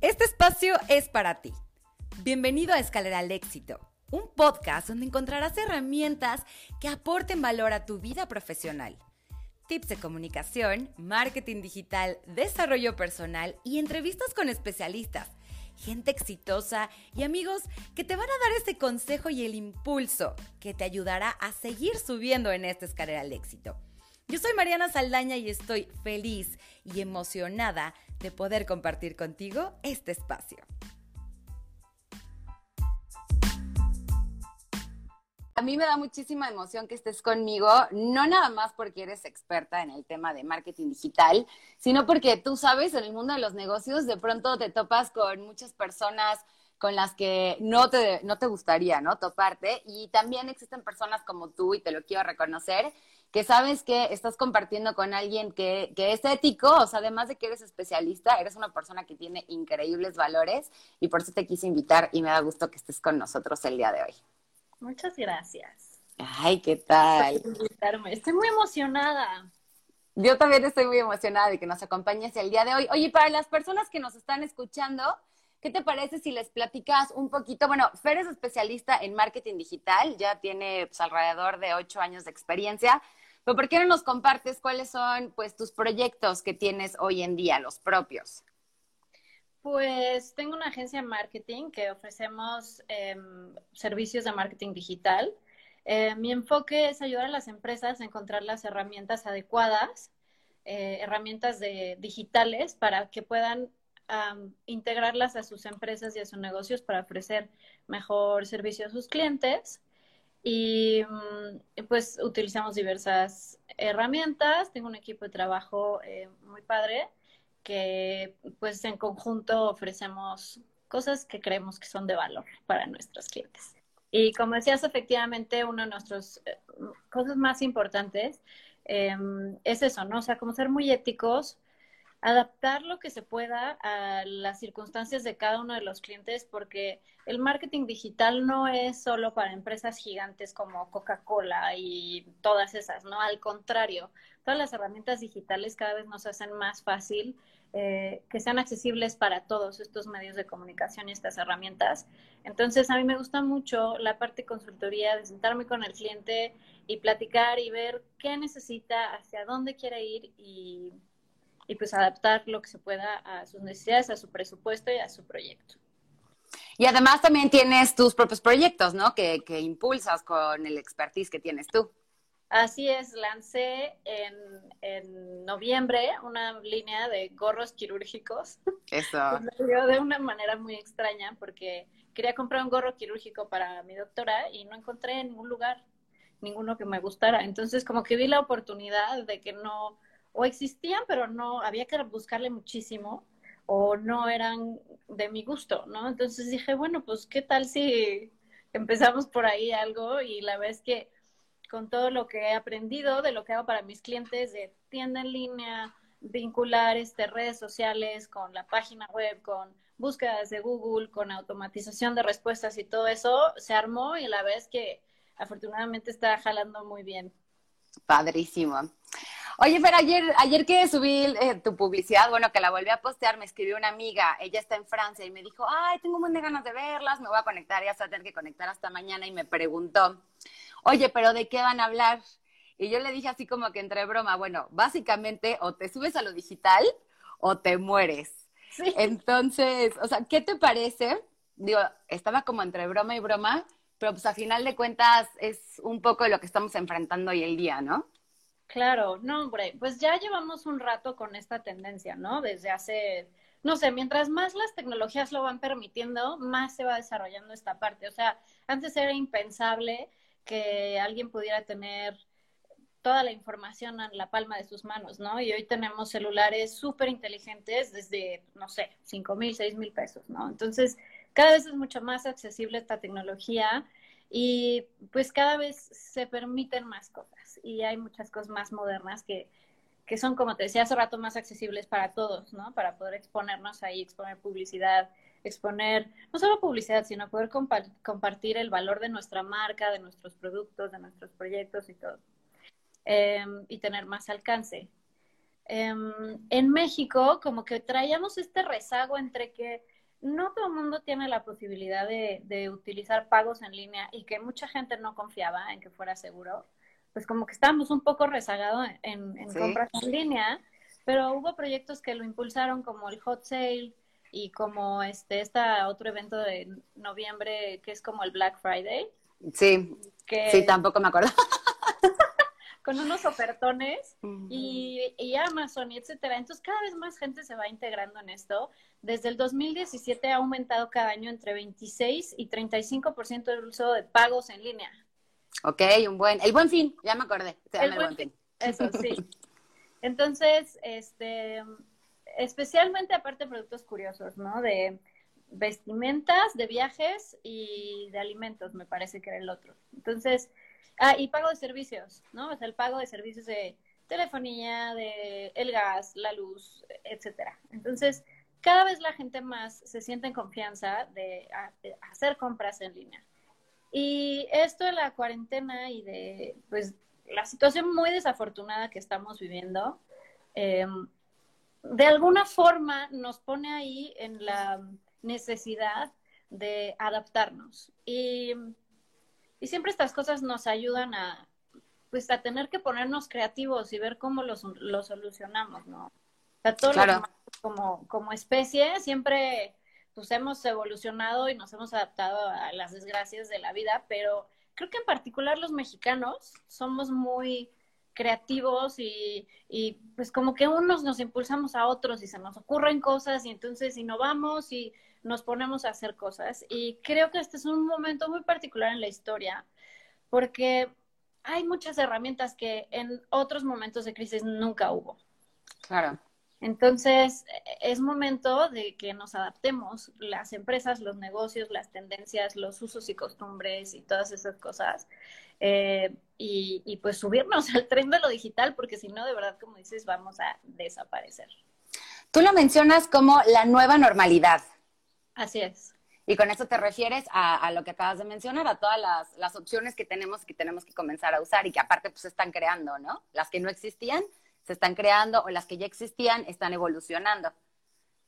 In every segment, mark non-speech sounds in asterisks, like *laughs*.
Este espacio es para ti. Bienvenido a Escalera al Éxito, un podcast donde encontrarás herramientas que aporten valor a tu vida profesional. Tips de comunicación, marketing digital, desarrollo personal y entrevistas con especialistas, gente exitosa y amigos que te van a dar ese consejo y el impulso que te ayudará a seguir subiendo en esta escalera al éxito. Yo soy Mariana Saldaña y estoy feliz y emocionada de poder compartir contigo este espacio. A mí me da muchísima emoción que estés conmigo, no nada más porque eres experta en el tema de marketing digital, sino porque tú sabes, en el mundo de los negocios de pronto te topas con muchas personas con las que no te, no te gustaría, ¿no? Toparte. Y también existen personas como tú, y te lo quiero reconocer, que sabes que estás compartiendo con alguien que, que, es ético, o sea, además de que eres especialista, eres una persona que tiene increíbles valores y por eso te quise invitar y me da gusto que estés con nosotros el día de hoy. Muchas gracias. Ay, ¿qué tal? Estoy muy emocionada. Yo también estoy muy emocionada de que nos acompañes el día de hoy. Oye, para las personas que nos están escuchando, ¿qué te parece si les platicas un poquito? Bueno, Fer es especialista en marketing digital, ya tiene pues, alrededor de ocho años de experiencia. Pero ¿por qué no nos compartes cuáles son pues tus proyectos que tienes hoy en día, los propios? Pues tengo una agencia de marketing que ofrecemos em, servicios de marketing digital. Eh, mi enfoque es ayudar a las empresas a encontrar las herramientas adecuadas, eh, herramientas de, digitales para que puedan integrarlas a sus empresas y a sus negocios para ofrecer mejor servicio a sus clientes y mm, pues utilizamos diversas herramientas. Tengo un equipo de trabajo eh, muy padre que pues en conjunto ofrecemos cosas que creemos que son de valor para nuestros clientes. Y como decías, efectivamente, una de nuestras eh, cosas más importantes em, es eso, ¿no? O sea, como ser muy éticos, adaptar lo que se pueda a las circunstancias de cada uno de los clientes, porque el marketing digital no es solo para empresas gigantes como Coca-Cola y todas esas, ¿no? Al contrario, todas las herramientas digitales cada vez nos hacen más fácil eh, que sean accesibles para todos estos medios de comunicación y estas herramientas. Entonces, a mí me gusta mucho la parte consultoría, de sentarme con el cliente y platicar y ver qué necesita, hacia dónde quiere ir y y pues adaptar lo que se pueda a sus necesidades, a su presupuesto y a su proyecto. Y además también tienes tus propios proyectos, ¿no? Que, que impulsas con el expertise que tienes tú. Así es, lancé en, en, noviembre una línea de gorros quirúrgicos. Eso. *laughs* de una manera muy extraña porque quería comprar un gorro quirúrgico para mi doctora y no encontré en ningún lugar ninguno que me gustara. Entonces como que vi la oportunidad de que no, o existían, pero no, había que buscarle muchísimo, o no eran de mi gusto, ¿no? Entonces dije, bueno, pues qué tal si empezamos por ahí algo y la vez que con todo lo que he aprendido de lo que hago para mis clientes de tienda en línea, vincular este, redes sociales con la página web, con búsquedas de Google, con automatización de respuestas y todo eso, se armó y la vez que afortunadamente está jalando muy bien. Padrísimo. Oye, pero ayer, ayer que subí eh, tu publicidad, bueno, que la volví a postear, me escribió una amiga, ella está en Francia y me dijo, ay, tengo un de ganas de verlas, me voy a conectar, ya se va a tener que conectar hasta mañana y me preguntó, oye, pero ¿de qué van a hablar? Y yo le dije así como que entre broma, bueno, básicamente o te subes a lo digital o te mueres. Entonces, o sea, ¿qué te parece? Digo, estaba como entre broma y broma, pero pues a final de cuentas es un poco lo que estamos enfrentando hoy el día, ¿no? Claro, no, hombre, pues ya llevamos un rato con esta tendencia, ¿no? Desde hace, no sé, mientras más las tecnologías lo van permitiendo, más se va desarrollando esta parte. O sea, antes era impensable que alguien pudiera tener toda la información en la palma de sus manos, ¿no? Y hoy tenemos celulares súper inteligentes desde, no sé, cinco mil, seis mil pesos, ¿no? Entonces, cada vez es mucho más accesible esta tecnología y pues cada vez se permiten más cosas y hay muchas cosas más modernas que, que son, como te decía hace rato, más accesibles para todos, ¿no? Para poder exponernos ahí, exponer publicidad, exponer no solo publicidad, sino poder compartir el valor de nuestra marca, de nuestros productos, de nuestros proyectos y todo. Em, y tener más alcance. em, en México como que traíamos este rezago entre que no todo el mundo tiene la posibilidad de, utilizar pagos en línea y que mucha gente no confiaba en que fuera seguro, pues como que estábamos un poco rezagados en, compras en línea, pero hubo proyectos que lo impulsaron como el Hot Sale y como este, este otro evento de noviembre que es como el Black Friday. Sí, que... sí, tampoco me acuerdo. *laughs* con unos ofertones y, y, Amazon y etcétera. Entonces cada vez más gente se va integrando en esto. Desde el 2017 ha aumentado cada año entre 26 y 35% del uso de pagos en línea. Ok, un buen, el buen fin, ya me acordé. el, buen fin. Eso *laughs* sí. Entonces, este, especialmente aparte de productos curiosos, ¿no? De vestimentas, de viajes y de alimentos, me parece que era el otro. Entonces, Ah, y pago de servicios, ¿no? O sea, el pago de servicios de telefonía, de el gas, la luz, etcétera. Entonces, cada vez la gente más se siente en confianza de, hacer compras en línea. Y esto de la cuarentena y de, pues, la situación muy desafortunada que estamos viviendo, em, de alguna forma nos pone ahí en la necesidad de adaptarnos. Y y siempre estas cosas nos ayudan a, pues, a tener que ponernos creativos y ver cómo los, solucionamos, ¿no? O sea, todo como, como especie siempre pues hemos evolucionado y nos hemos adaptado a las desgracias de la vida, pero creo que en particular los mexicanos somos muy creativos y, y, pues como que unos nos impulsamos a otros y se nos ocurren cosas y entonces innovamos y nos ponemos a hacer cosas. Y creo que este es un momento muy particular en la historia, porque hay muchas herramientas que en otros momentos de crisis nunca hubo. Claro. Entonces, es momento de que nos adaptemos, las empresas, los negocios, las tendencias, los usos y costumbres y todas esas cosas, eh, y, y, pues subirnos *laughs* al tren de lo digital, porque si no, de verdad, como dices, vamos a desaparecer. Tú lo mencionas como la nueva normalidad. Así es. Y con eso te refieres a, lo que acabas de mencionar, a todas las, opciones que tenemos que tenemos que comenzar a usar y que aparte pues se están creando, ¿no? Las que no existían se están creando o las que ya existían están evolucionando.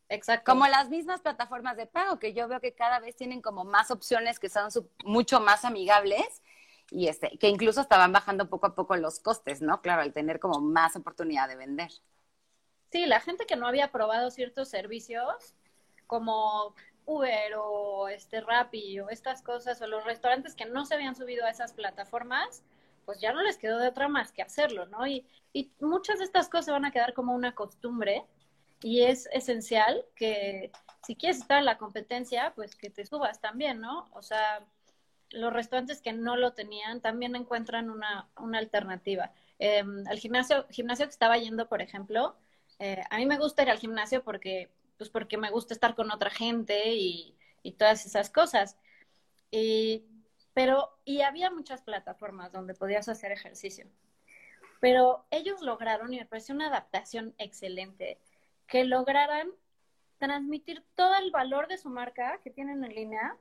Exacto. Como las mismas plataformas de pago, que yo veo que cada vez tienen como más opciones que son mucho más amigables y este, que incluso estaban bajando poco a poco los costes, ¿no? Claro, al tener como más oportunidad de vender. Sí, la gente que no había probado ciertos servicios, como Uber o este Rappi o estas cosas o los restaurantes que no se habían subido a esas plataformas, pues ya no les quedó de otra más que hacerlo, ¿no? Y, muchas de estas cosas van a quedar como una costumbre y es esencial que si quieres estar en la competencia, pues que te subas también, ¿no? O sea, los restaurantes que no lo tenían también encuentran una, una alternativa. Eh, al gimnasio, gimnasio que estaba yendo, por ejemplo, eh, a mí me gusta ir al gimnasio porque pues porque me gusta estar con otra gente y, todas esas cosas. Y, pero, y había muchas plataformas donde podías hacer ejercicio. Pero ellos lograron, y me pareció una adaptación excelente, que lograran transmitir todo el valor de su marca que tienen en línea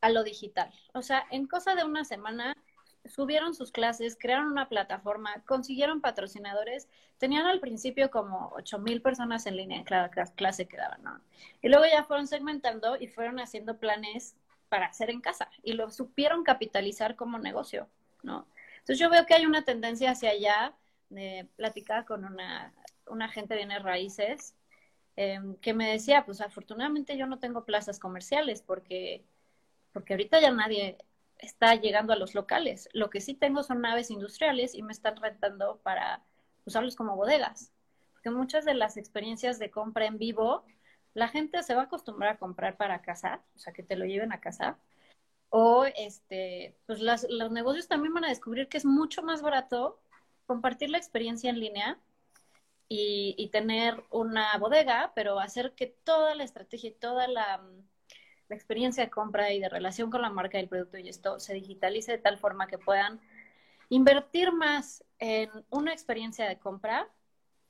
a lo digital. O sea, en cosa de una semana subieron sus clases, crearon una plataforma, consiguieron patrocinadores, tenían al principio como ocho mil personas en línea en cada clase que daban, ¿no? Y luego ya fueron segmentando y fueron haciendo planes para hacer en casa y lo supieron capitalizar como negocio, ¿no? Entonces yo veo que hay una tendencia hacia allá, de platicar con una, una gente de raíces, em, que me decía, pues afortunadamente yo no tengo plazas comerciales porque, porque ahorita ya nadie está llegando a los locales. Lo que sí tengo son naves industriales y me están rentando para usarlos como bodegas. Porque muchas de las experiencias de compra en vivo, la gente se va a acostumbrar a comprar para casa, o sea, que te lo lleven a casa. O este, pues los negocios también van a descubrir que es mucho más barato compartir la experiencia en línea y, y tener una bodega, pero hacer que toda la estrategia y toda la la experiencia de compra y de relación con la marca del producto y esto se digitalice de tal forma que puedan invertir más en una experiencia de compra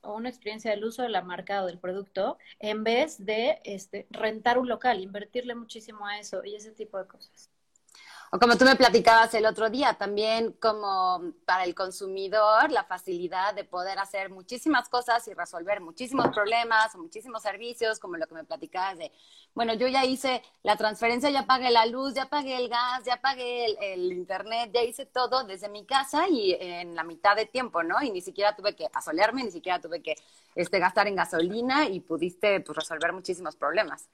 o una experiencia del uso de la marca o del producto en vez de este, rentar un local, invertirle muchísimo a eso y ese tipo de cosas. O como tú me platicabas el otro día, también como para el consumidor, la facilidad de poder hacer muchísimas cosas y resolver muchísimos problemas o muchísimos servicios, como lo que me platicabas de, bueno, yo ya hice la transferencia, ya pagué la luz, ya pagué el gas, ya pagué el, internet, ya hice todo desde mi casa y en la mitad de tiempo, ¿no? Y ni siquiera tuve que asolearme, ni siquiera tuve que este, gastar en gasolina y pudiste pues, resolver muchísimos problemas.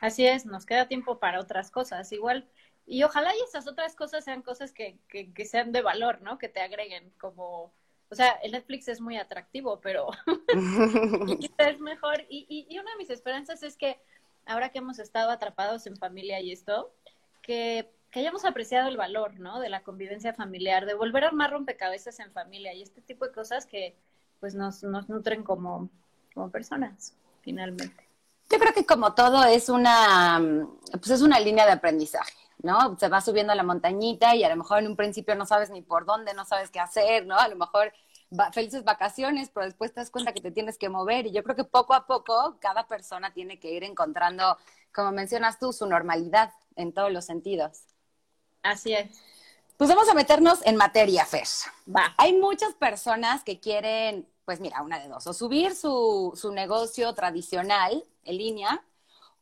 Así es, nos queda tiempo para otras cosas. Igual y ojalá y esas otras cosas sean cosas que, que, sean de valor, ¿no? Que te agreguen, como, o sea, el Netflix es muy atractivo, pero *laughs* es mejor. Y, y, una de mis esperanzas es que ahora que hemos estado atrapados en familia y esto, que, que hayamos apreciado el valor, ¿no? De la convivencia familiar, de volver a armar rompecabezas en familia y este tipo de cosas que pues nos, nos nutren como, como personas, finalmente. Yo creo que como todo es una, pues es una línea de aprendizaje. ¿No? Se va subiendo la montañita y a lo mejor en un principio no sabes ni por dónde, no sabes qué hacer, ¿no? A lo mejor felices vacaciones, pero después te das cuenta que te tienes que mover y yo creo que poco a poco cada persona tiene que ir encontrando, como mencionas tú, su normalidad en todos los sentidos. Así es. Pues vamos a meternos en materia, Fer. Va. Hay muchas personas que quieren, pues mira, una de dos, o subir su, su negocio tradicional en línea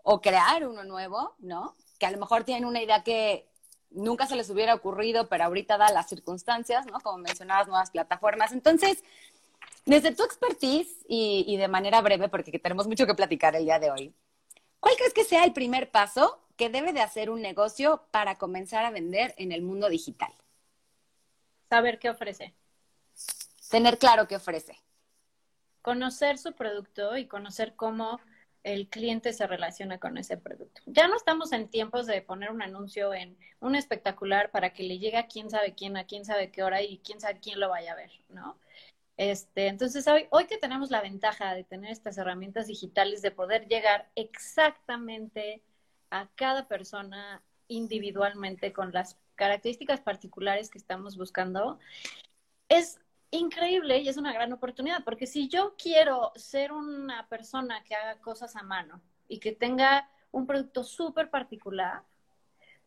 o crear uno nuevo, ¿no? Que a lo mejor tienen una idea que nunca se les hubiera ocurrido, pero ahorita da las circunstancias, ¿no? Como mencionabas, nuevas plataformas. Entonces, desde tu expertise y, y, de manera breve, porque tenemos mucho que platicar el día de hoy, ¿cuál crees que sea el primer paso que debe de hacer un negocio para comenzar a vender en el mundo digital? Saber qué ofrece. Tener claro qué ofrece. Conocer su producto y conocer cómo el cliente se relaciona con ese producto. Ya no estamos en tiempos de poner un anuncio en un espectacular para que le llegue a quién sabe quién, a quién sabe qué hora y quién sabe quién lo vaya a ver, ¿no? Este, entonces, hoy, hoy que tenemos la ventaja de tener estas herramientas digitales, de poder llegar exactamente a cada persona individualmente con las características particulares que estamos buscando, es increíble y es una gran oportunidad, porque si yo quiero ser una persona que haga cosas a mano y que tenga un producto súper particular,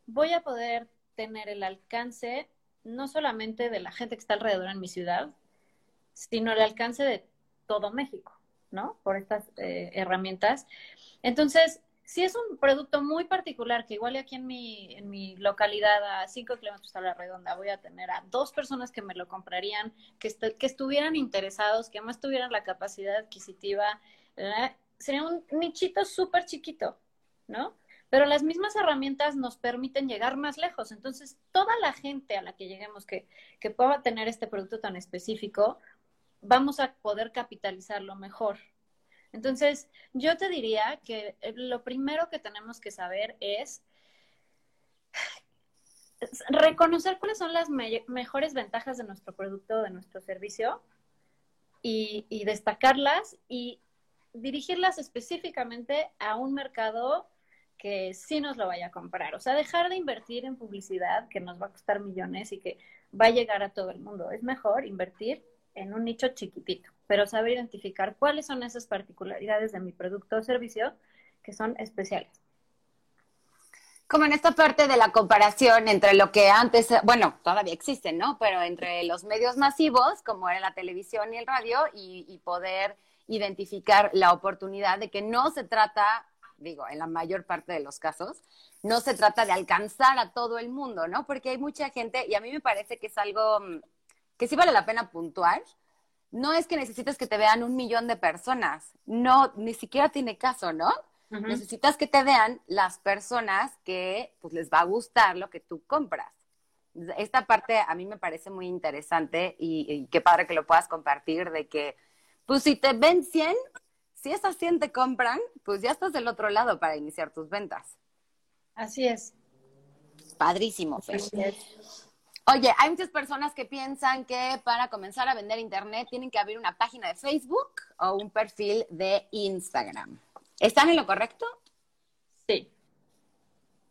voy a poder tener el alcance no solamente de la gente que está alrededor en mi ciudad, sino el alcance de todo México, ¿no? Por estas eh, herramientas. Entonces, si es un producto muy particular, que igual aquí en mi, en mi localidad a 5 kilómetros a la redonda voy a tener a dos personas que me lo comprarían, que, que estuvieran interesados, que además tuvieran la capacidad adquisitiva, sería un nichito súper chiquito, ¿no? Pero las mismas herramientas nos permiten llegar más lejos. Entonces, toda la gente a la que lleguemos que, que pueda tener este producto tan específico, vamos a poder capitalizarlo mejor, entonces, yo te diría que eh, lo primero que tenemos que saber es reconocer cuáles son las mejores ventajas de nuestro producto, de nuestro servicio y, y, destacarlas y dirigirlas específicamente a un mercado que sí nos lo vaya a comprar. O sea, dejar de invertir en publicidad que nos va a costar millones y que va a llegar a todo el mundo. Es mejor invertir en un nicho chiquitito, pero saber identificar cuáles son esas particularidades de mi producto o servicio que son especiales. Como en esta parte de la comparación entre lo que antes, bueno, todavía existen, ¿no? Pero entre los medios masivos, como era la televisión y el radio, y, poder identificar la oportunidad de que no se trata, digo, en la mayor parte de los casos, no se trata de alcanzar a todo el mundo, ¿no? Porque hay mucha gente, y a mí me parece que es algo mm, que sí vale la pena puntuar, no es que necesites que te vean un millón de personas, no, ni siquiera tiene caso, ¿no? Necesitas que te vean las personas que pues les va a gustar lo que tú compras. Esta parte a mí me parece muy interesante y, qué padre que lo puedas compartir de que, pues si te ven 100, si esas 100 te compran, pues ya estás del otro lado para iniciar tus ventas. Así es. Padrísimo, Fer. Oye, hay muchas personas que piensan que para comenzar a vender internet tienen que abrir una página de Facebook o un perfil de Instagram. ¿Están en lo correcto? Sí.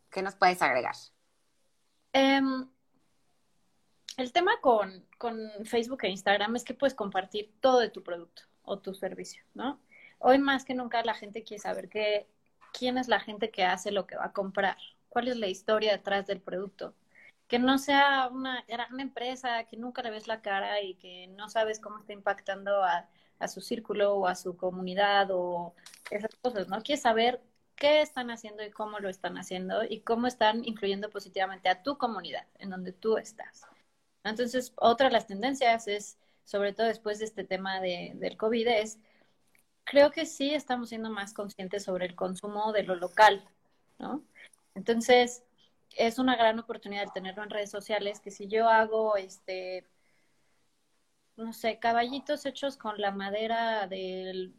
¿Qué nos puedes agregar? Em, el tema con, con, Facebook e Instagram es que puedes compartir todo de tu producto o tu servicio, ¿no? Hoy más que nunca la gente quiere saber que, quién es la gente que hace lo que va a comprar cuál es la historia detrás del producto. Que no sea una gran empresa que nunca le ves la cara y que no sabes cómo está impactando a, su círculo o a su comunidad o esas cosas, ¿no? Quieres saber qué están haciendo y cómo lo están haciendo y cómo están influyendo positivamente a tu comunidad en donde tú estás. Entonces, otra de las tendencias es, sobre todo después de este tema de, del COVID, es, creo que sí estamos siendo más conscientes sobre el consumo de lo local, ¿no? Entonces, es una gran oportunidad tenerlo en redes sociales, que si yo hago, este, no sé, caballitos hechos con la madera del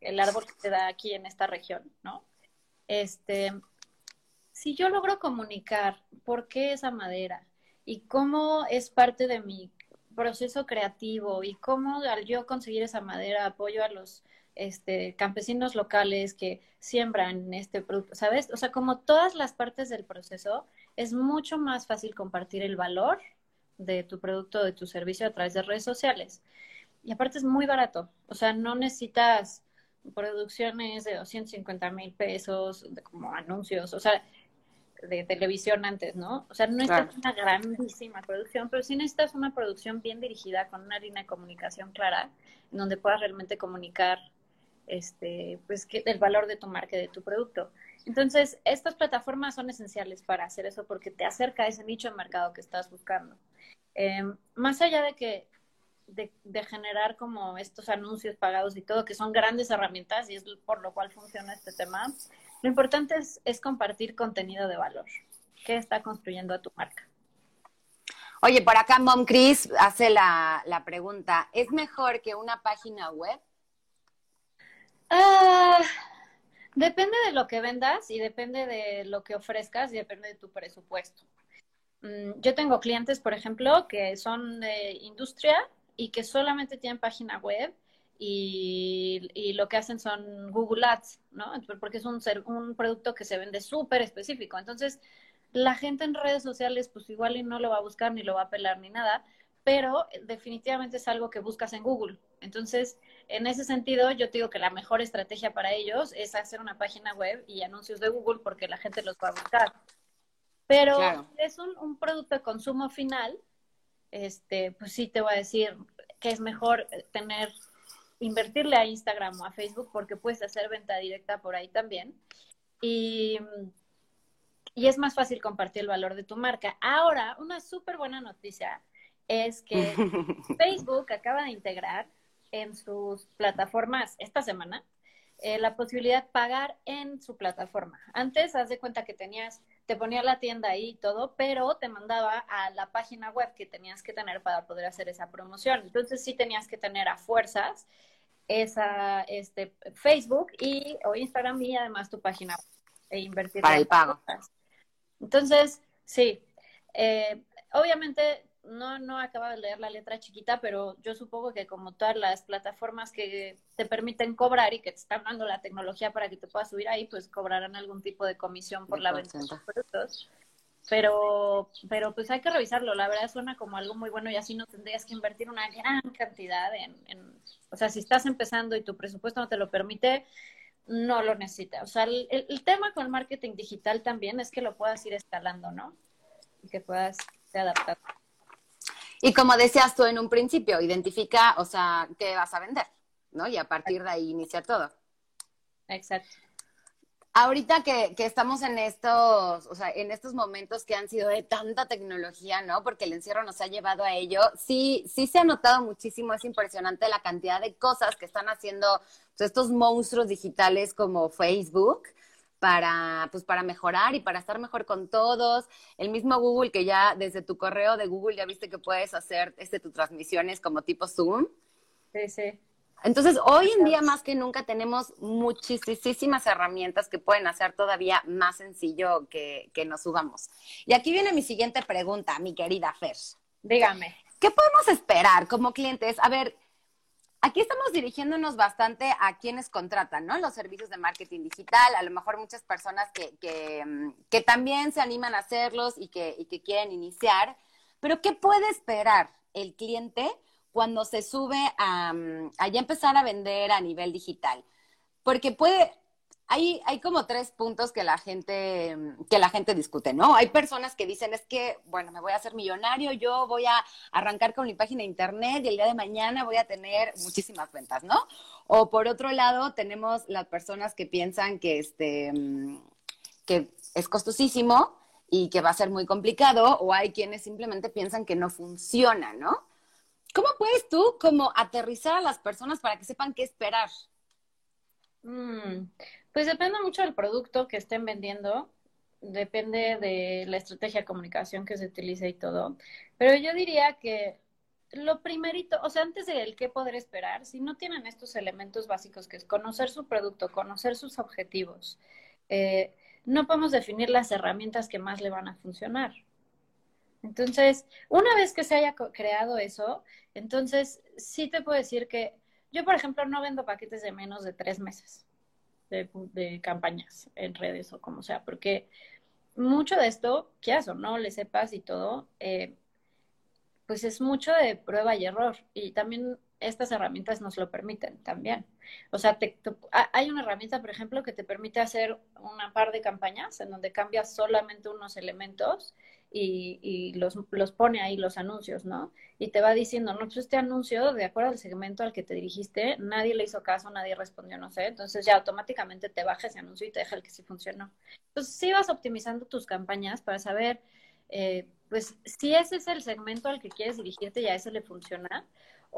el árbol que se da aquí en esta región, ¿no? Este, si yo logro comunicar por qué esa madera y cómo es parte de mi proceso creativo y cómo al yo conseguir esa madera apoyo a los este, campesinos locales que siembran este producto, ¿sabes? O sea, como todas las partes del proceso, es mucho más fácil compartir el valor de tu producto, de tu servicio a través de redes sociales. Y aparte es muy barato, o sea, no necesitas producciones de 250 mil pesos, de como anuncios, o sea, de televisión antes, ¿no? O sea, no necesitas una grandísima producción, pero sí necesitas una producción bien dirigida, con una línea de comunicación clara, en donde puedas realmente comunicar este, pues, que, el valor de tu marca de tu producto. Entonces, estas plataformas son esenciales para hacer eso porque te acerca a ese nicho de mercado que estás buscando. Eh, más allá de que de, generar como estos anuncios pagados y todo, que son grandes herramientas y es por lo cual funciona este tema, lo importante es, es compartir contenido de valor que está construyendo a tu marca. Oye, por acá Mom Chris hace la, la pregunta, ¿es mejor que una página web? Ah, depende de lo que vendas y depende de lo que ofrezcas y depende de tu presupuesto. Mm, yo tengo clientes, por ejemplo, que son de industria y que solamente tienen página web y, lo que hacen son Google Ads, ¿no? Porque es un, un producto que se vende súper específico. Entonces, la gente en redes sociales, pues igual y no lo va a buscar ni lo va a pelar ni nada, pero definitivamente es algo que buscas en Google. Entonces, en ese sentido, yo te digo que la mejor estrategia para ellos es hacer una página web y anuncios de Google porque la gente los va a buscar. Pero es un, un producto de consumo final, este, pues sí te voy a decir que es mejor tener, invertirle a Instagram o a Facebook porque puedes hacer venta directa por ahí también. Y, y es más fácil compartir el valor de tu marca. Ahora, una súper buena noticia es que *laughs* Facebook acaba de integrar en sus plataformas esta semana eh, la posibilidad de pagar en su plataforma. Antes, haz de cuenta que tenías te ponía la tienda ahí y todo, pero te mandaba a la página web que tenías que tener para poder hacer esa promoción. Entonces sí tenías que tener a fuerzas esa este Facebook y o Instagram y además tu página web e invertir para el pago. Entonces, sí. Eh, obviamente no, no acaba de leer la letra chiquita, pero yo supongo que como todas las plataformas que te permiten cobrar y que te están dando la tecnología para que te puedas subir ahí, pues cobrarán algún tipo de comisión por la venta de tus productos. Pero, pero pues hay que revisarlo, la verdad suena como algo muy bueno y así no tendrías que invertir una gran cantidad en, en o sea, si estás empezando y tu presupuesto no te lo permite, no lo necesitas. O sea, el, el tema con el marketing digital también es que lo puedas ir escalando, ¿no? Y que puedas adaptar. Y como decías tú en un principio, identifica, o sea, qué vas a vender, ¿no? Y a partir de ahí inicia todo. Exacto. Ahorita que, que, estamos en estos, o sea, en estos momentos que han sido de tanta tecnología, ¿no? Porque el encierro nos ha llevado a ello, sí, sí se ha notado muchísimo, es impresionante la cantidad de cosas que están haciendo pues, estos monstruos digitales como Facebook, para, pues, para mejorar y para estar mejor con todos. El mismo Google que ya desde tu correo de Google ya viste que puedes hacer este, tus transmisiones como tipo Zoom. Sí, sí. Entonces, hoy en día más que nunca tenemos muchísimas herramientas que pueden hacer todavía más sencillo que, que nos subamos. Y aquí viene mi siguiente pregunta, mi querida Fer. Dígame. ¿Qué podemos esperar como clientes? A ver, Aquí estamos dirigiéndonos bastante a quienes contratan, ¿no? Los servicios de marketing digital, a lo mejor muchas personas que, que, mm, también se animan a hacerlos y que, que quieren iniciar. Pero, ¿qué puede esperar el cliente cuando se sube a, mm, a ya empezar a vender a nivel digital? Porque puede, hay, como tres puntos que la gente, que la gente discute, ¿no? Hay personas que dicen, es que, bueno, me voy a hacer millonario, yo voy a arrancar con mi página de internet y el día de mañana voy a tener muchísimas ventas, ¿no? O por otro lado, tenemos las personas que piensan que este que es costosísimo y que va a ser muy complicado, o hay quienes simplemente piensan que no funciona, ¿no? ¿Cómo puedes tú como aterrizar a las personas para que sepan qué esperar? Mm, pues depende mucho del producto que estén vendiendo, depende de la estrategia de comunicación que se utilice y todo, pero yo diría que lo primerito, o sea, antes de el qué poder esperar, si no tienen estos elementos básicos que es conocer su producto, conocer sus objetivos, eh, no podemos definir las herramientas que más le van a funcionar. Entonces, una vez que se haya creado eso, entonces sí te puedo decir que yo, por ejemplo, no vendo paquetes de menos de tres meses de, campañas en redes o como sea, porque mucho de esto, quieras o no, le sepas y todo, eh, pues es mucho de prueba y error. Y también estas herramientas nos lo permiten también. O sea, hay una herramienta, por ejemplo, que te permite hacer una par de campañas en donde cambias solamente unos elementos y, los, los, pone ahí los anuncios, ¿no? Y te va diciendo, no, pues este anuncio, de acuerdo al segmento al que te dirigiste, nadie le hizo caso, nadie respondió, no sé, entonces ya automáticamente te baja ese anuncio y te deja el que sí funcionó. Entonces, sí vas optimizando tus campañas para saber, eh, pues, si ese es el segmento al que quieres dirigirte y a ese le funciona,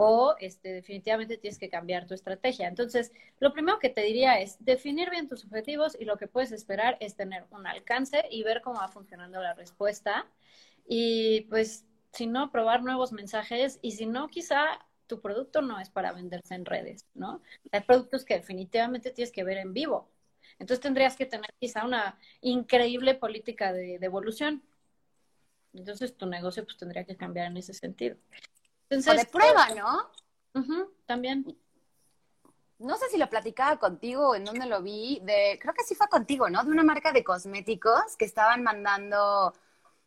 o este, definitivamente tienes que cambiar tu estrategia. Entonces, lo primero que te diría es definir bien tus objetivos y lo que puedes esperar es tener un alcance y ver cómo va funcionando la respuesta. Y pues, si no, probar nuevos mensajes y si no, quizá tu producto no es para venderse en redes, ¿no? Hay productos que definitivamente tienes que ver en vivo. Entonces tendrías que tener quizá una increíble política de, evolución. Entonces tu negocio pues tendría que cambiar en ese sentido. Entonces, de prueba, ¿no? también. No sé si lo platicaba contigo o en dónde lo vi, de, creo que sí fue contigo, ¿no? De una marca de cosméticos que estaban mandando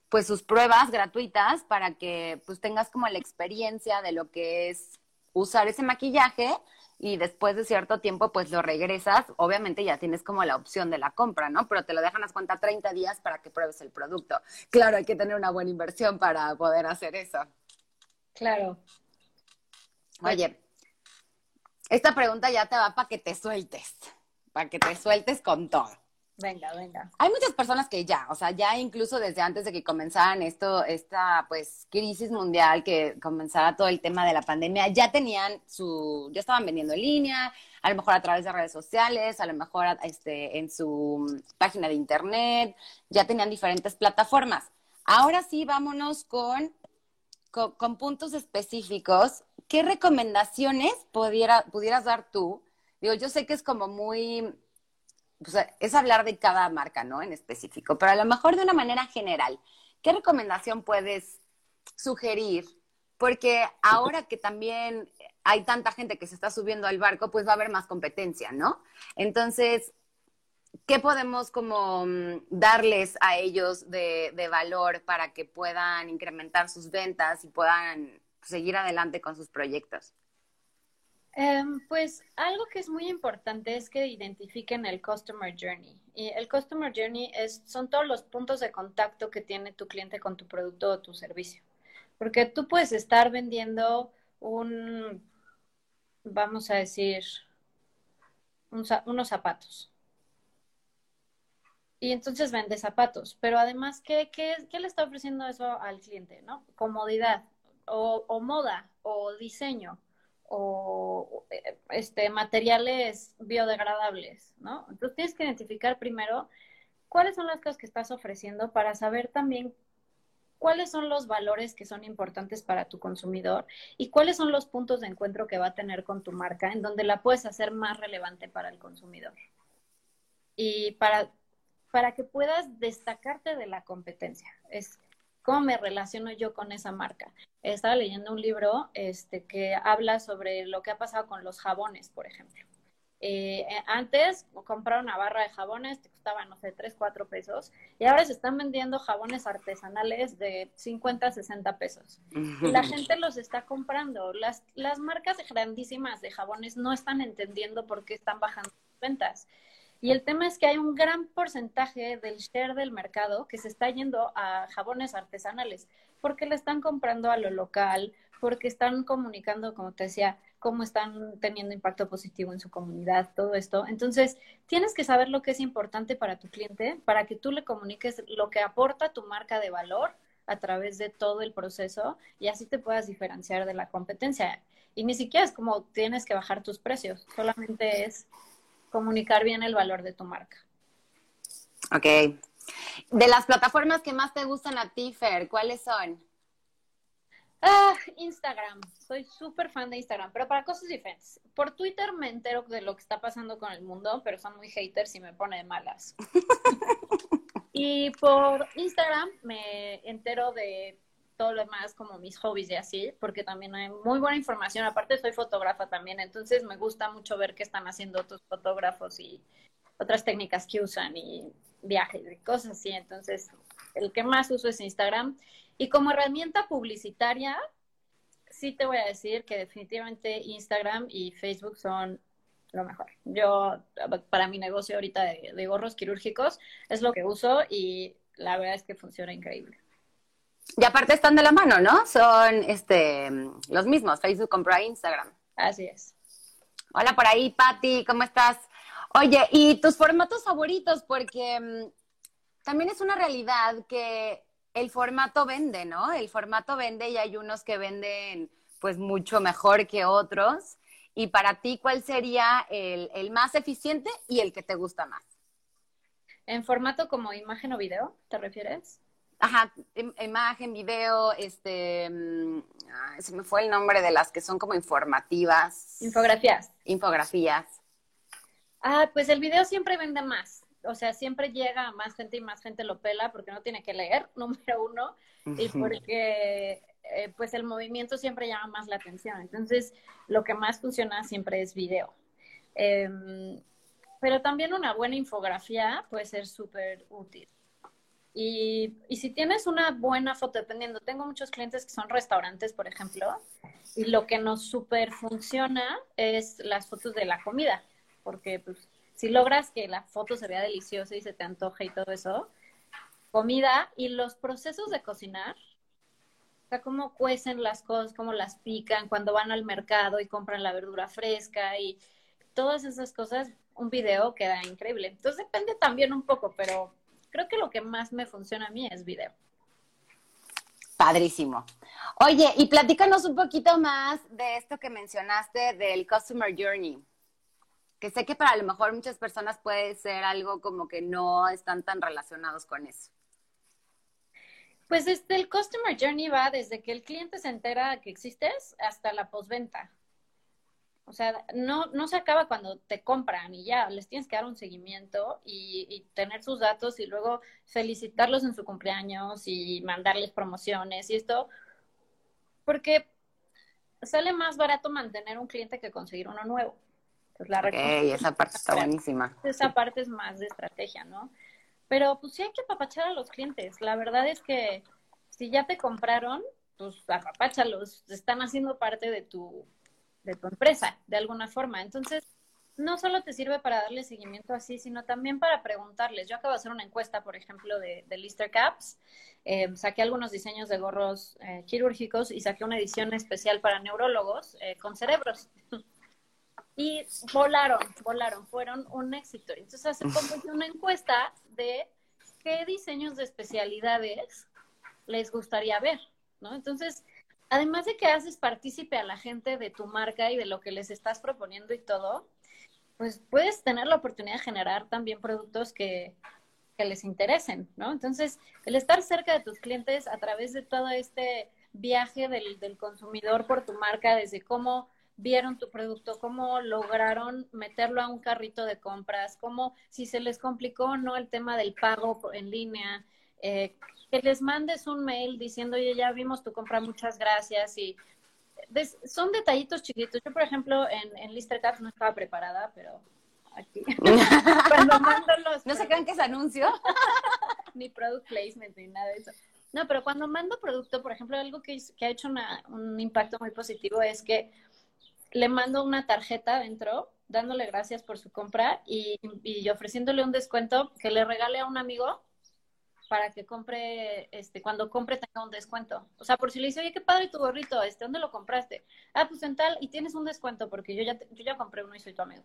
pues sus pruebas gratuitas para que pues tengas como la experiencia de lo que es usar ese maquillaje y después de cierto tiempo pues lo regresas, obviamente ya tienes como la opción de la compra, ¿no? Pero te lo dejan a cuenta 30 días para que pruebes el producto. Claro, hay que tener una buena inversión para poder hacer eso. Claro. Oye, esta pregunta ya te va para que te sueltes, para que te sueltes con todo. Venga, venga. Hay muchas personas que ya, o sea, ya incluso desde antes de que comenzaran esto, esta pues crisis mundial, que comenzara todo el tema de la pandemia, ya tenían su, ya estaban vendiendo en línea, a lo mejor a través de redes sociales, a lo mejor este, en su página de internet, ya tenían diferentes plataformas. Ahora sí, vámonos con con, puntos específicos, ¿qué recomendaciones pudiera, pudieras dar tú? Digo, yo sé que es como muy, es hablar de cada marca, ¿no? En específico, pero a lo mejor de una manera general, ¿qué recomendación puedes sugerir? Porque ahora que también hay tanta gente que se está subiendo al barco, pues va a haber más competencia, ¿no? Entonces, ¿qué podemos como mm, darles a ellos de, valor para que puedan incrementar sus ventas y puedan seguir adelante con sus proyectos? Em, pues algo que es muy importante es que identifiquen el Customer Journey. Y el Customer Journey es, son todos los puntos de contacto que tiene tu cliente con tu producto o tu servicio. Porque tú puedes estar vendiendo un, vamos a decir, unos zapatos y entonces vende zapatos. Pero además, ¿qué, qué, qué le está ofreciendo eso al cliente? ¿no? Comodidad, o, moda, o diseño, o este, materiales biodegradables, ¿no? Entonces tienes que identificar primero cuáles son las cosas que estás ofreciendo para saber también cuáles son los valores que son importantes para tu consumidor y cuáles son los puntos de encuentro que va a tener con tu marca en donde la puedes hacer más relevante para el consumidor. Y para para que puedas destacarte de la competencia. Es cómo me relaciono yo con esa marca. Estaba leyendo un libro este, que habla sobre lo que ha pasado con los jabones, por ejemplo. Eh, eh, antes comprar una barra de jabones te costaba, no sé, 3, 4 pesos y ahora se están vendiendo jabones artesanales de 50, 60 pesos. Y la *laughs* gente los está comprando. Las, las marcas grandísimas de jabones no están entendiendo por qué están bajando sus ventas. Y el tema es que hay un gran porcentaje del share del mercado que se está yendo a jabones artesanales, porque le están comprando a lo local, porque están comunicando, como te decía, cómo están teniendo impacto positivo en su comunidad, todo esto. Entonces, tienes que saber lo que es importante para tu cliente, para que tú le comuniques lo que aporta tu marca de valor a través de todo el proceso y así te puedas diferenciar de la competencia. Y ni siquiera es como tienes que bajar tus precios, solamente es comunicar bien el valor de tu marca. Ok. De las plataformas que más te gustan a ti, Fer, ¿cuáles son? Ah, Instagram. Soy súper fan de Instagram, pero para cosas diferentes. Por Twitter me entero de lo que está pasando con el mundo, pero son muy haters y me pone de malas. *laughs* y por Instagram me entero de todo lo demás, como mis hobbies y así, porque también hay muy buena información. Aparte, soy fotógrafa también, entonces me gusta mucho ver qué están haciendo otros fotógrafos y otras técnicas que usan y viajes y cosas así. Entonces, el que más uso es Instagram. Y como herramienta publicitaria, sí te voy a decir que definitivamente Instagram y Facebook son lo mejor. Yo, para mi negocio ahorita de, gorros quirúrgicos, es lo que uso y la verdad es que funciona increíble. Y aparte están de la mano, ¿no? Son este los mismos, Facebook compra Instagram. Así es. Hola por ahí, Patti, ¿cómo estás? Oye, ¿y tus formatos favoritos? Porque mm, también es una realidad que el formato vende, ¿no? El formato vende y hay unos que venden pues mucho mejor que otros. Y para ti, ¿cuál sería el, más eficiente y el que te gusta más? ¿En formato como imagen o video, te refieres? Ajá, imagen, video, este, mm, se me fue el nombre de las que son como informativas. Infografías. Infografías. Ah, pues el video siempre vende más o sea, siempre llega a más gente y más gente lo pela porque no tiene que leer, *laughs* número uno, y porque eh, pues el movimiento siempre llama más la atención. Entonces, lo que más funciona siempre es video. Em, pero también una buena infografía puede ser súper útil. Y, si tienes una buena foto, dependiendo, tengo muchos clientes que son restaurantes, por ejemplo, y lo que nos súper funciona es las fotos de la comida, porque pues si logras que la foto se vea deliciosa y se te antoje y todo eso, comida y los procesos de cocinar, o sea, cómo cuecen las cosas, cómo las pican, cuando van al mercado y compran la verdura fresca y todas esas cosas, un video queda increíble. Entonces depende también un poco, pero creo que lo que más me funciona a mí es video. Padrísimo. Oye, y platícanos un poquito más de esto que mencionaste del Customer Journey que sé que para lo mejor muchas personas puede ser algo como que no están tan relacionados con eso. Pues este, el Customer Journey va desde que el cliente se entera que existes hasta la postventa. O sea, no, no se acaba cuando te compran y ya, les tienes que dar un seguimiento y, y, tener sus datos y luego felicitarlos en su cumpleaños y mandarles promociones y esto, porque sale más barato mantener un cliente que conseguir uno nuevo. La esa parte está buenísima. Esa parte es más de estrategia, ¿no? Pero pues sí hay que apapachar a los clientes. La verdad es que si ya te compraron, pues apapáchalos, están haciendo parte de tu, de tu empresa, de alguna forma. Entonces, no solo te sirve para darle seguimiento así, sino también para preguntarles. Yo acabo de hacer una encuesta, por ejemplo, de, de Lister Caps. Eh, saqué algunos diseños de gorros eh, quirúrgicos y saqué una edición especial para neurólogos eh, con cerebros. *laughs* y volaron, volaron, fueron un éxito. Entonces hace poco hice una encuesta de qué diseños de especialidades les gustaría ver, ¿no? Entonces, además de que haces partícipe a la gente de tu marca y de lo que les estás proponiendo y todo, pues puedes tener la oportunidad de generar también productos que, les interesen, ¿no? Entonces, el estar cerca de tus clientes a través de todo este viaje del, del consumidor por tu marca, desde cómo vieron tu producto, cómo lograron meterlo a un carrito de compras, cómo si se les complicó o no el tema del pago en línea, eh, que les mandes un mail diciendo, oye, ya vimos tu compra, muchas gracias y son detallitos chiquitos. Yo, por ejemplo, en, en no estaba preparada, pero aquí. *laughs* Cuando mando los... ¿No se crean que es anuncio? *laughs* ni product placement, ni nada de eso. No, pero cuando mando producto, por ejemplo, algo que, que ha hecho un impacto muy positivo es que le mando una tarjeta dentro dándole gracias por su compra y, y ofreciéndole un descuento que le regale a un amigo para que compre, este, cuando compre tenga un descuento. O sea, por si le dice, oye, qué padre tu gorrito, este, ¿dónde lo compraste? Ah, pues en tal, y tienes un descuento porque yo ya, yo ya compré uno y soy tu amigo.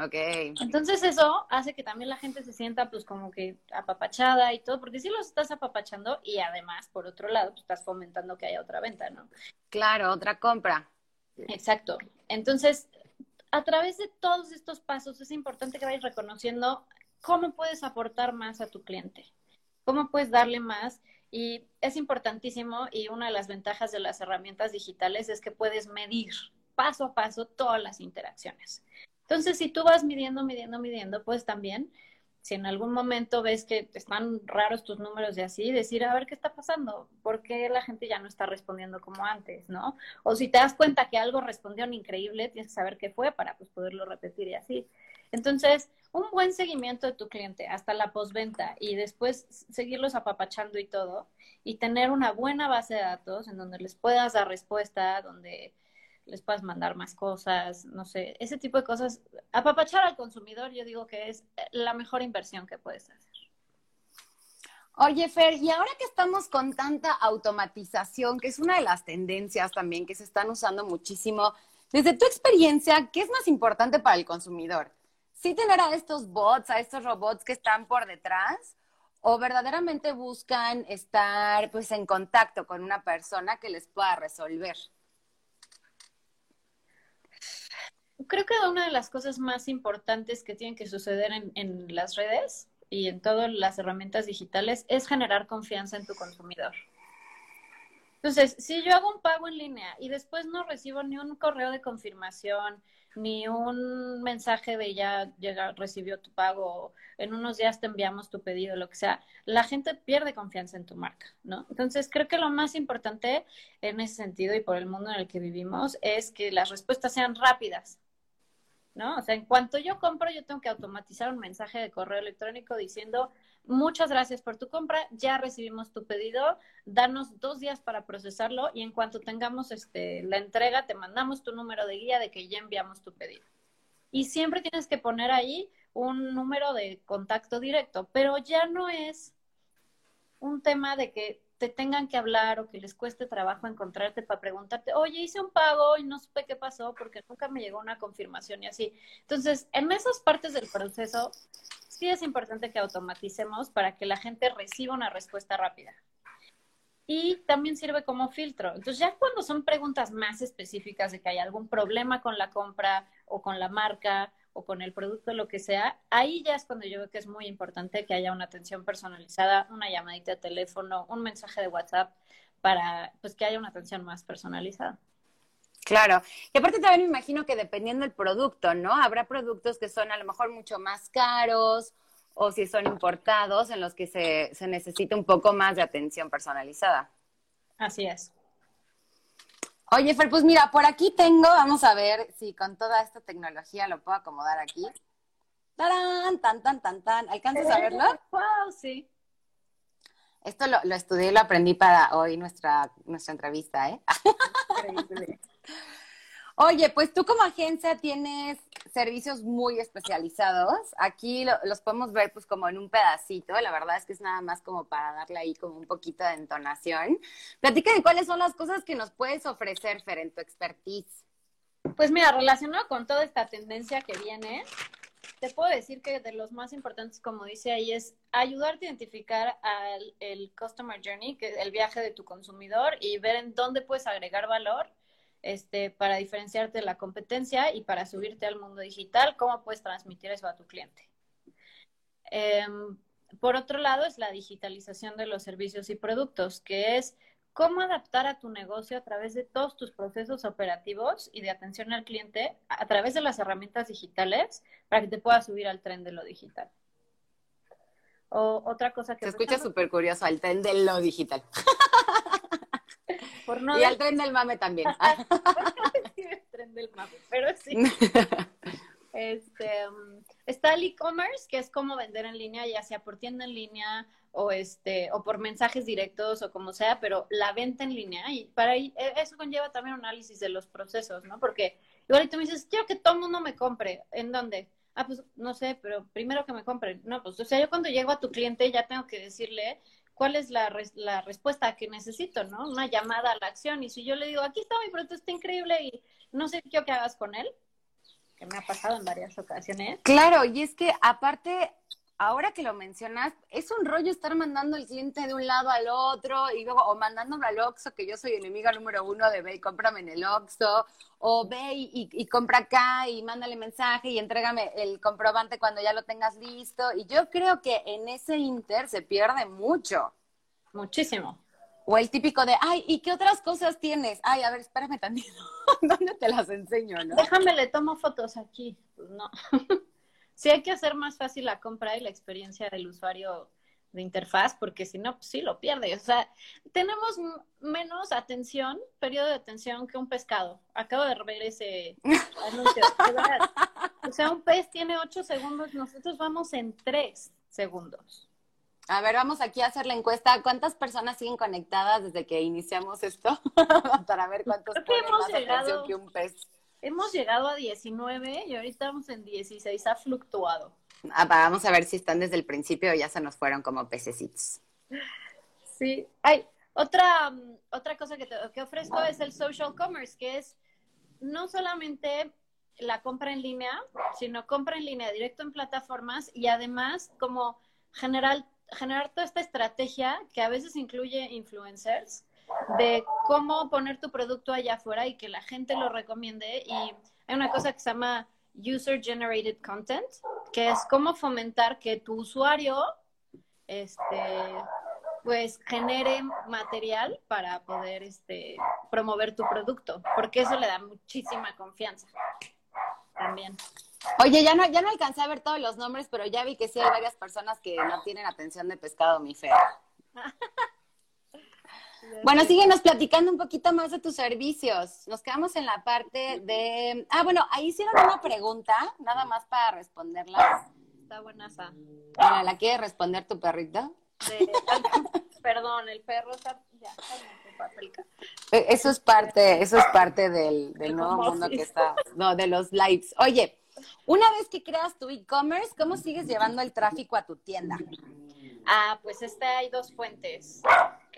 Ok. Entonces eso hace que también la gente se sienta pues como que apapachada y todo, porque si los estás apapachando y además, por otro lado, pues, estás fomentando que haya otra venta, ¿no? Claro, otra compra. Exacto. Entonces, a través de todos estos pasos es importante que vayas reconociendo cómo puedes aportar más a tu cliente, cómo puedes darle más. Y es importantísimo y una de las ventajas de las herramientas digitales es que puedes medir paso a paso todas las interacciones. Entonces, si tú vas midiendo, midiendo, midiendo, pues también, si en algún momento ves que están raros tus números de así, decir, a ver qué está pasando, por qué la gente ya no está respondiendo como antes, ¿no? O si te das cuenta que algo respondió increíble, tienes que saber qué fue para pues, poderlo repetir y así. Entonces, un buen seguimiento de tu cliente hasta la postventa y después seguirlos apapachando y todo, y tener una buena base de datos en donde les puedas dar respuesta, donde les puedas mandar más cosas, no sé, ese tipo de cosas. Apapachar al consumidor, yo digo que es la mejor inversión que puedes hacer. Oye, Fer, y ahora que estamos con tanta automatización, que es una de las tendencias también que se están usando muchísimo, desde tu experiencia, ¿qué es más importante para el consumidor? ¿Sí tener a estos bots, a estos robots que están por detrás? ¿O verdaderamente buscan estar pues en contacto con una persona que les pueda resolver? creo que una de las cosas más importantes que tienen que suceder en, las redes y en todas las herramientas digitales es generar confianza en tu consumidor. Entonces, si yo hago un pago en línea y después no recibo ni un correo de confirmación, ni un mensaje de ya llega, recibió tu pago, en unos días te enviamos tu pedido, lo que sea, la gente pierde confianza en tu marca, ¿no? Entonces, creo que lo más importante en ese sentido y por el mundo en el que vivimos es que las respuestas sean rápidas, ¿no? O sea, en cuanto yo compro, yo tengo que automatizar un mensaje de correo electrónico diciendo, muchas gracias por tu compra, ya recibimos tu pedido, danos dos días para procesarlo y en cuanto tengamos este, la entrega, te mandamos tu número de guía de que ya enviamos tu pedido. Y siempre tienes que poner ahí un número de contacto directo, pero ya no es un tema de que te tengan que hablar o que les cueste trabajo encontrarte para preguntarte, oye, hice un pago y no supe qué pasó porque nunca me llegó una confirmación y así. Entonces, en esas partes del proceso, sí es importante que automaticemos para que la gente reciba una respuesta rápida. Y también sirve como filtro. Entonces, ya cuando son preguntas más específicas de que hay algún problema con la compra o con la marca o con el producto, lo que sea, ahí ya es cuando yo veo que es muy importante que haya una atención personalizada, una llamadita de teléfono, un mensaje de WhatsApp para pues que haya una atención más personalizada. Claro, y aparte también me imagino que dependiendo del producto, ¿no? Habrá productos que son a lo mejor mucho más caros o si son importados en los que se, se necesita un poco más de atención personalizada. Así es. Oye, Fer, pues mira, por aquí tengo, vamos a ver si con toda esta tecnología lo puedo acomodar aquí. ¡Tarán! Tan, tan, tan, tan. ¿Alcanzas a verlo? ¡Wow! Sí. Esto lo, lo estudié y lo aprendí para hoy nuestra, nuestra entrevista, ¿eh? Increíble. Oye, pues tú como agencia tienes servicios muy especializados. Aquí los podemos ver pues como en un pedacito. La verdad es que es nada más como para darle ahí como un poquito de entonación. Platícame cuáles son las cosas que nos puedes ofrecer, Fer, en tu expertise. Pues mira, relacionado con toda esta tendencia que viene, te puedo decir que de los más importantes, como dice ahí, es ayudarte a identificar al, el Customer Journey, que es el viaje de tu consumidor, y ver en dónde puedes agregar valor este, para diferenciarte de la competencia y para subirte al mundo digital, cómo puedes transmitir eso a tu cliente. Em, por otro lado, es la digitalización de los servicios y productos, que es cómo adaptar a tu negocio a través de todos tus procesos operativos y de atención al cliente a través de las herramientas digitales para que te puedas subir al tren de lo digital. O otra cosa que... Se escucha súper curioso, al tren de lo digital. *laughs* y al tren del mame también. *laughs* el tren del mame, pero sí. *laughs* Este, um, está el e-commerce, que es como vender en línea, ya sea por tienda en línea o este o por mensajes directos o como sea, pero la venta en línea y para e, eso conlleva también un análisis de los procesos, ¿no? Porque igual tú me dices, quiero que todo el mundo me compre, ¿en dónde? Ah, pues no sé, pero primero que me compren. No, pues o sea, yo cuando llego a tu cliente ya tengo que decirle cuál es la, la respuesta que necesito, ¿no? Una llamada a la acción. Y si yo le digo, aquí está mi producto, está increíble y no sé qué hagas con él, que me ha pasado en varias ocasiones. Claro, y es que aparte ahora que lo mencionas, es un rollo estar mandando el cliente de un lado al otro y luego, o mandándome al Oxxo, que yo soy enemiga número uno de ve y cómprame en el Oxxo, o ve y, compra acá y mándale mensaje y entrégame el comprobante cuando ya lo tengas listo. Y yo creo que en ese inter se pierde mucho. Muchísimo. O el típico de, ay, ¿y qué otras cosas tienes? Ay, a ver, espérame también. *laughs* ¿Dónde te las enseño, no? Déjame, le tomo fotos aquí. Pues no. *laughs* sí hay que hacer más fácil la compra y la experiencia del usuario de interfaz, porque si no, pues sí lo pierde. O sea, tenemos menos atención, periodo de atención que un pescado. Acabo de ver ese *laughs* anuncio. O sea, un pez tiene ocho segundos, nosotros vamos en tres segundos. A ver, vamos aquí a hacer la encuesta. ¿Cuántas personas siguen conectadas desde que iniciamos esto? *laughs* Para ver cuántos ponen más atención que un pez. Hemos llegado a 19 y ahorita estamos en 16, ha fluctuado. Ah, vamos a ver si están desde el principio o ya se nos fueron como pececitos. Sí, hay otra, otra cosa que, que ofrezco es el social commerce, que es no solamente la compra en línea, sino compra en línea directo en plataformas y además como generar, generar toda esta estrategia que a veces incluye influencers de cómo poner tu producto allá afuera y que la gente lo recomiende. Y hay una cosa que se llama User Generated Content, que es cómo fomentar que tu usuario este, pues genere material para poder este, promover tu producto, porque eso le da muchísima confianza también. Oye, ya no, ya no alcancé a ver todos los nombres, pero ya vi que sí hay varias personas que no tienen atención de pescado, mi fe. *laughs* Bueno, síguenos platicando un poquito más de tus servicios. Nos quedamos en la parte de... Ah, bueno, ahí hicieron una pregunta, nada más para responderla. Está buena esa. ¿La quiere responder tu perrito? *laughs* Perdón, el perro está... Ya, e, eso es parte, eso es parte del, del nuevo mundo que está, no, de los lives. Oye, una vez que creas tu e-commerce, ¿cómo sigues llevando el tráfico a tu tienda? Ah, pues este hay dos fuentes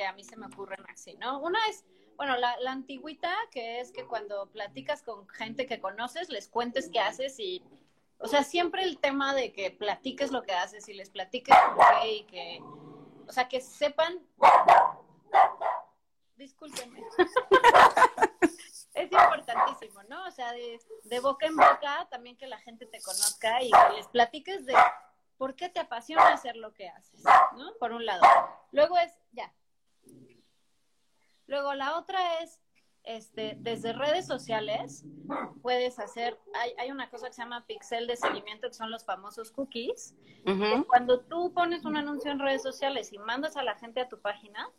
que a mí se me ocurren así, ¿no? Una es, bueno, la, la antigüita, que es que cuando platicas con gente que conoces, les cuentes qué haces y, o sea, siempre el tema de que platiques lo que haces y les platiques por qué y que, o sea, que sepan, discúlpenme. es importantísimo, ¿no? O sea, de, de, boca en boca también que la gente te conozca y que les platiques de por qué te apasiona hacer lo que haces, ¿no? Por un lado. Luego es, ya. Luego la otra es, este, desde redes sociales puedes hacer, hay, hay una cosa que se llama pixel de seguimiento, que son los famosos cookies. Cuando tú pones un anuncio en redes sociales y mandas a la gente a tu página,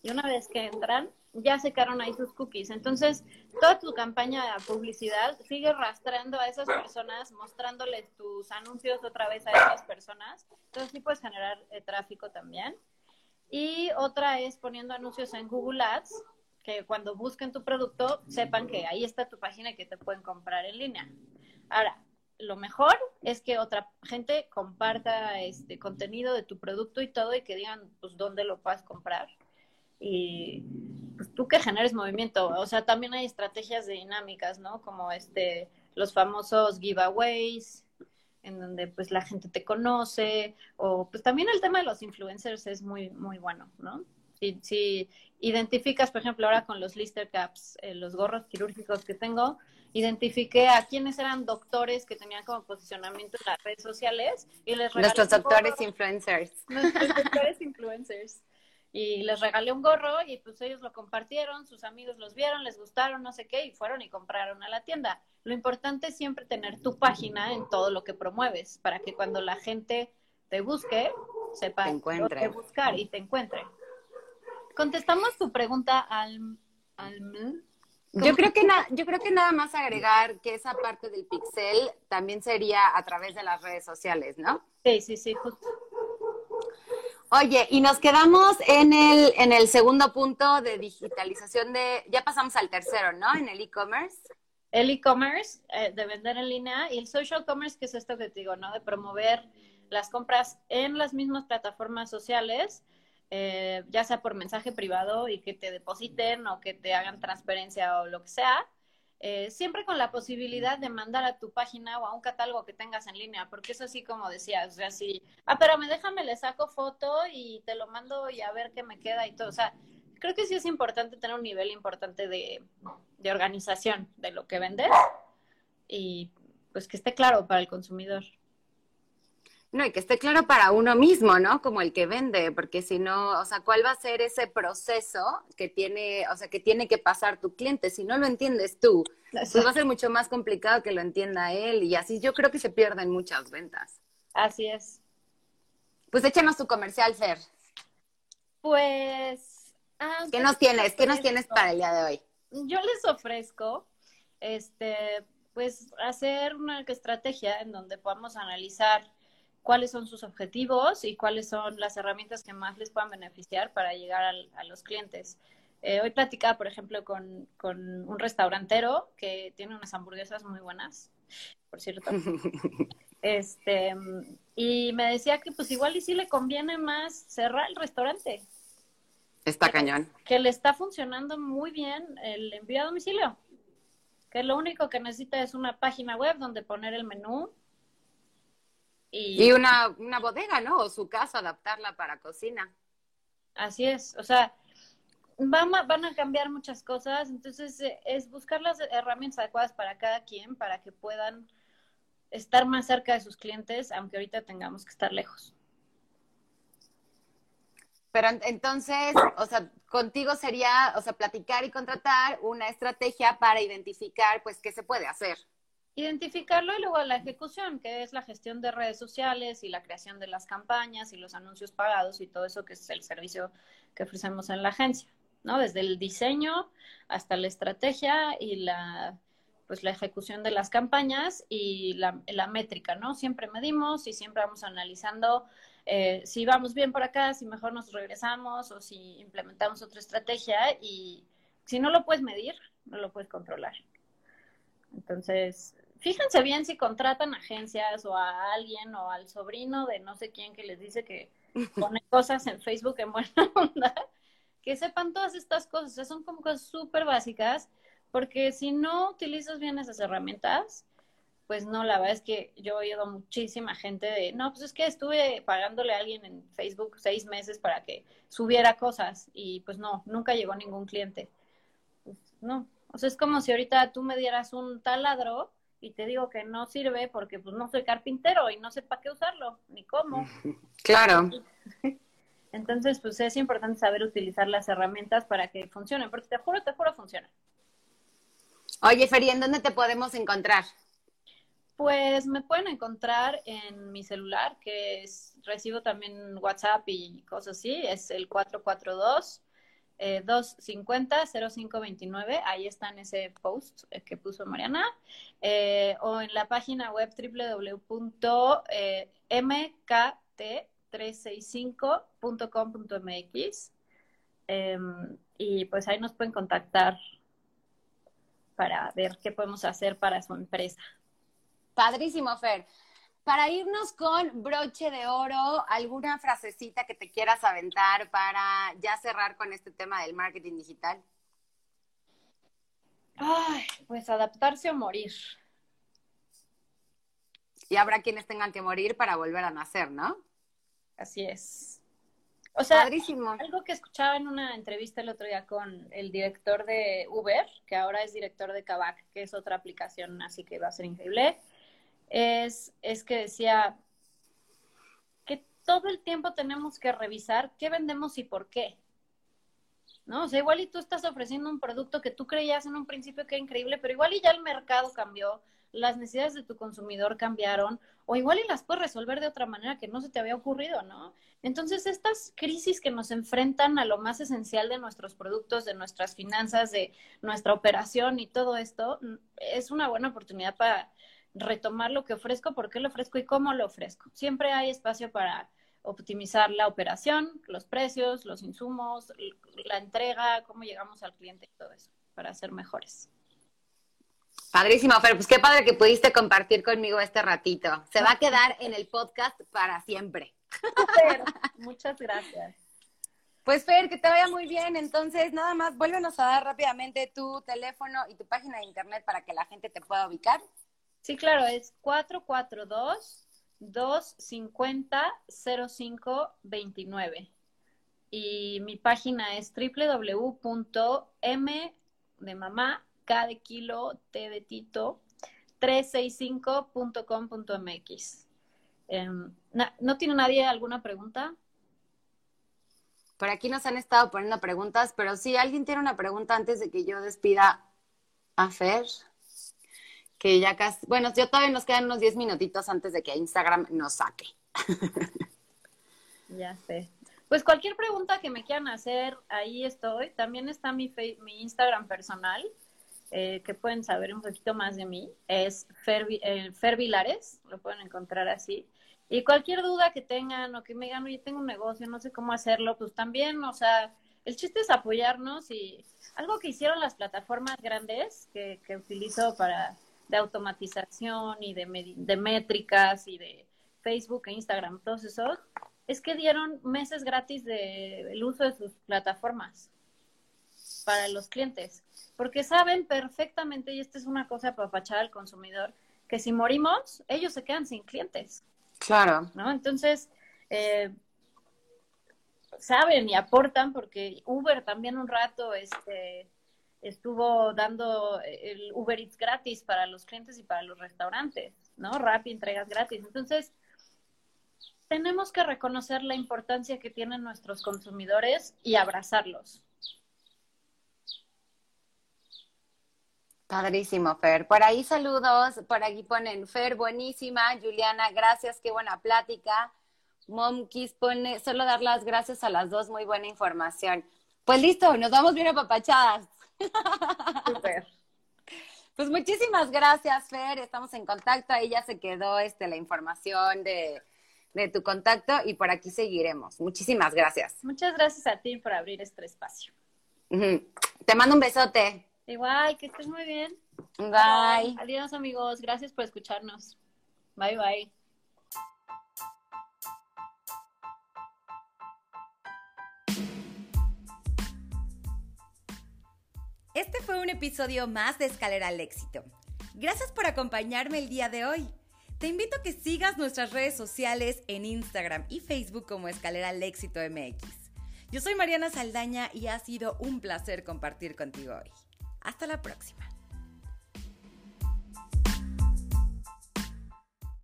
y una vez que entran, ya secaron ahí sus cookies. Entonces, toda tu campaña de publicidad sigue rastrando a esas personas, mostrándoles tus anuncios otra vez a esas personas. Entonces, sí puedes generar eh, tráfico también. Y otra es poniendo anuncios en Google Ads, que cuando busquen tu producto sepan que ahí está tu página y que te pueden comprar en línea. Ahora, lo mejor es que otra gente comparta este contenido de tu producto y todo y que digan pues dónde lo puedes comprar y pues, tú que generes movimiento. O sea, también hay estrategias dinámicas, ¿no? Como este, los famosos giveaways, en donde pues la gente te conoce, o pues también el tema de los influencers es muy, muy bueno, ¿no? Si, si identificas, por ejemplo, ahora con los Lister Caps, eh, los gorros quirúrgicos que tengo, identifiqué a quienes eran doctores que tenían como posicionamiento en las redes sociales y les regalé Nuestros doctores influencers. Nuestros doctores influencers y les regalé un gorro y pues ellos lo compartieron, sus amigos los vieron, les gustaron, no sé qué, y fueron y compraron a la tienda. Lo importante es siempre tener tu página en todo lo que promueves, para que cuando la gente te busque, sepa te buscar y te encuentre. Contestamos tu pregunta al... yo creo, que yo creo que nada más agregar que esa parte del pixel también sería a través de las redes sociales, ¿no? Sí, sí, sí, justo. Oye, y nos quedamos en el, en el segundo punto de digitalización de, ya pasamos al tercero, ¿no? En el e-commerce. El e-commerce, eh, de vender en línea, y el social commerce, que es esto que te digo, ¿no? De promover las compras en las mismas plataformas sociales, eh, ya sea por mensaje privado y que te depositen o que te hagan transferencia o lo que sea. Eh, siempre con la posibilidad de mandar a tu página o a un catálogo que tengas en línea, porque es así como decías, o sea, si, ah, pero me déjame, le saco foto y te lo mando y a ver qué me queda y todo, o sea, creo que sí es importante tener un nivel importante de, de organización de lo que vendes y pues que esté claro para el consumidor. No, y que esté claro para uno mismo, ¿no? Como el que vende, porque si no, o sea, ¿cuál va a ser ese proceso que tiene, o sea, que tiene que pasar tu cliente? Si no lo entiendes tú, pues va a ser mucho más complicado que lo entienda él y así yo creo que se pierden muchas ventas. Así es. Pues échanos tu comercial, Fer. Pues... Ah, ¿Qué nos tienes? ¿Qué nos tienes para el día de hoy? Yo les ofrezco, este, pues hacer una estrategia en donde podamos analizar cuáles son sus objetivos y cuáles son las herramientas que más les puedan beneficiar para llegar a los clientes. Eh, hoy platicaba, por ejemplo, con, con, un restaurantero que tiene unas hamburguesas muy buenas, por cierto. *laughs* este, y me decía que pues igual y sí le conviene más cerrar el restaurante. Está cañón. Que le está funcionando muy bien el envío a domicilio. Que lo único que necesita es una página web donde poner el menú, y, una, una bodega, ¿no? O su casa, adaptarla para cocina. Así es, o sea, van a, van a cambiar muchas cosas, entonces eh, es buscar las herramientas adecuadas para cada quien, para que puedan estar más cerca de sus clientes, aunque ahorita tengamos que estar lejos. Pero entonces, o sea, contigo sería, o sea, platicar y contratar una estrategia para identificar, pues, qué se puede hacer. Identificarlo y luego la ejecución, que es la gestión de redes sociales y la creación de las campañas y los anuncios pagados y todo eso que es el servicio que ofrecemos en la agencia, ¿no? Desde el diseño hasta la estrategia y la pues la ejecución de las campañas y la, métrica, ¿no? Siempre medimos y siempre vamos analizando eh, si vamos bien por acá, si mejor nos regresamos o si implementamos otra estrategia y si no lo puedes medir, no lo puedes controlar. Entonces, fíjense bien si contratan agencias o a alguien o al sobrino de no sé quién que les dice que *laughs* pone cosas en Facebook en buena onda, que sepan todas estas cosas, son como cosas súper básicas, porque si no utilizas bien esas herramientas, pues no, la verdad es que yo he oído muchísima gente de, no, pues es que estuve pagándole a alguien en Facebook seis meses para que subiera cosas y pues no, nunca llegó ningún cliente. Pues, no, o sea, es como si ahorita tú me dieras un taladro y te digo que no sirve porque pues no soy carpintero y no sé para qué usarlo, ni cómo. *laughs* Claro. *laughs* Entonces, pues es importante saber utilizar las herramientas para que funcionen, porque te juro, te juro, funcionan. Oye, Feri, ¿en dónde te podemos encontrar? Pues me pueden encontrar en mi celular, que es, recibo también WhatsApp y cosas así, es el 442 eh, 250-0529, ahí está en ese post eh, que puso Mariana, eh, o en la página web www.mkt365.com.mx. Em, y pues ahí nos pueden contactar para ver qué podemos hacer para su empresa. Padrísimo, Fer. Para irnos con broche de oro, ¿alguna frasecita que te quieras aventar para ya cerrar con este tema del marketing digital? Ay, pues adaptarse o morir. Y habrá quienes tengan que morir para volver a nacer, ¿no? Así es. O sea, algo que escuchaba en una entrevista el otro día con el director de Uber, que ahora es director de Kavak, que es otra aplicación, así que va a ser increíble es, es que decía que todo el tiempo tenemos que revisar qué vendemos y por qué. ¿No? O sea, igual y tú estás ofreciendo un producto que tú creías en un principio que era increíble, pero igual y ya el mercado cambió, las necesidades de tu consumidor cambiaron, o igual y las puedes resolver de otra manera que no se te había ocurrido, ¿no? Entonces, estas crisis que nos enfrentan a lo más esencial de nuestros productos, de nuestras finanzas, de nuestra operación y todo esto, es una buena oportunidad para retomar lo que ofrezco, por qué lo ofrezco y cómo lo ofrezco. Siempre hay espacio para, optimizar la operación, los precios, los insumos, la entrega, cómo llegamos al cliente y todo eso para ser mejores. Padrísimo, Fer, pues qué padre que pudiste compartir conmigo este ratito. Se va a quedar en el podcast para siempre. Muchas gracias. Pues Fer, que te vaya muy bien. Entonces, nada más, vuélvenos a dar rápidamente tu teléfono y tu página de internet para que la gente te pueda ubicar. Sí, claro, es 442 250 0529. Y mi página es www.m de mamá, K de kilo, T de Tito, 365.com.mx. Em, ¿No tiene nadie alguna pregunta? Por aquí nos han estado poniendo preguntas, pero si alguien tiene una pregunta antes de que yo despida a Fer, que ya casi, bueno, yo todavía nos quedan unos 10 minutitos antes de que Instagram nos saque. ya sé. Pues cualquier pregunta que me quieran hacer, ahí estoy. También está mi, mi Instagram personal, eh, que pueden saber un poquito más de mí. Es Fer, eh, Fer Vilares, lo pueden encontrar así. Y cualquier duda que tengan o que me digan, oye, tengo un negocio, no sé cómo hacerlo, pues también, o sea, el chiste es apoyarnos y algo que hicieron las plataformas grandes que, que utilizo para de automatización y de, de métricas y de Facebook e Instagram, todos esos, es que dieron meses gratis del de, uso de sus plataformas para los clientes, porque saben perfectamente, y esta es una cosa para apapachar al consumidor, que si morimos, ellos se quedan sin clientes. Claro. ¿No? Entonces, eh, saben y aportan porque Uber también un rato este, estuvo dando el Uber Eats gratis para los clientes y para los restaurantes, ¿no? Rappi entregas gratis. Entonces, tenemos que reconocer la importancia que tienen nuestros consumidores y abrazarlos. Padrísimo, Fer. Por ahí saludos, por aquí ponen Fer, buenísima. Juliana, gracias, qué buena plática. Momkis pone, solo dar las gracias a las dos, muy buena información. Pues listo, nos vamos bien apapachadas. Super. Pues muchísimas gracias, Fer. Estamos en contacto. Ahí ya se quedó este, la información de, de tu contacto y por aquí seguiremos. Muchísimas gracias. Muchas gracias a ti por abrir este espacio. Te mando un besote. Igual, que estés muy bien. Bye. Adiós amigos, gracias por escucharnos. Bye bye. Este fue un episodio más de Escalera al Éxito. Gracias por acompañarme el día de hoy. Te invito a que sigas nuestras redes sociales en Instagram y Facebook como Escalera al Éxito MX. Yo soy Mariana Saldaña y ha sido un placer compartir contigo hoy. Hasta la próxima.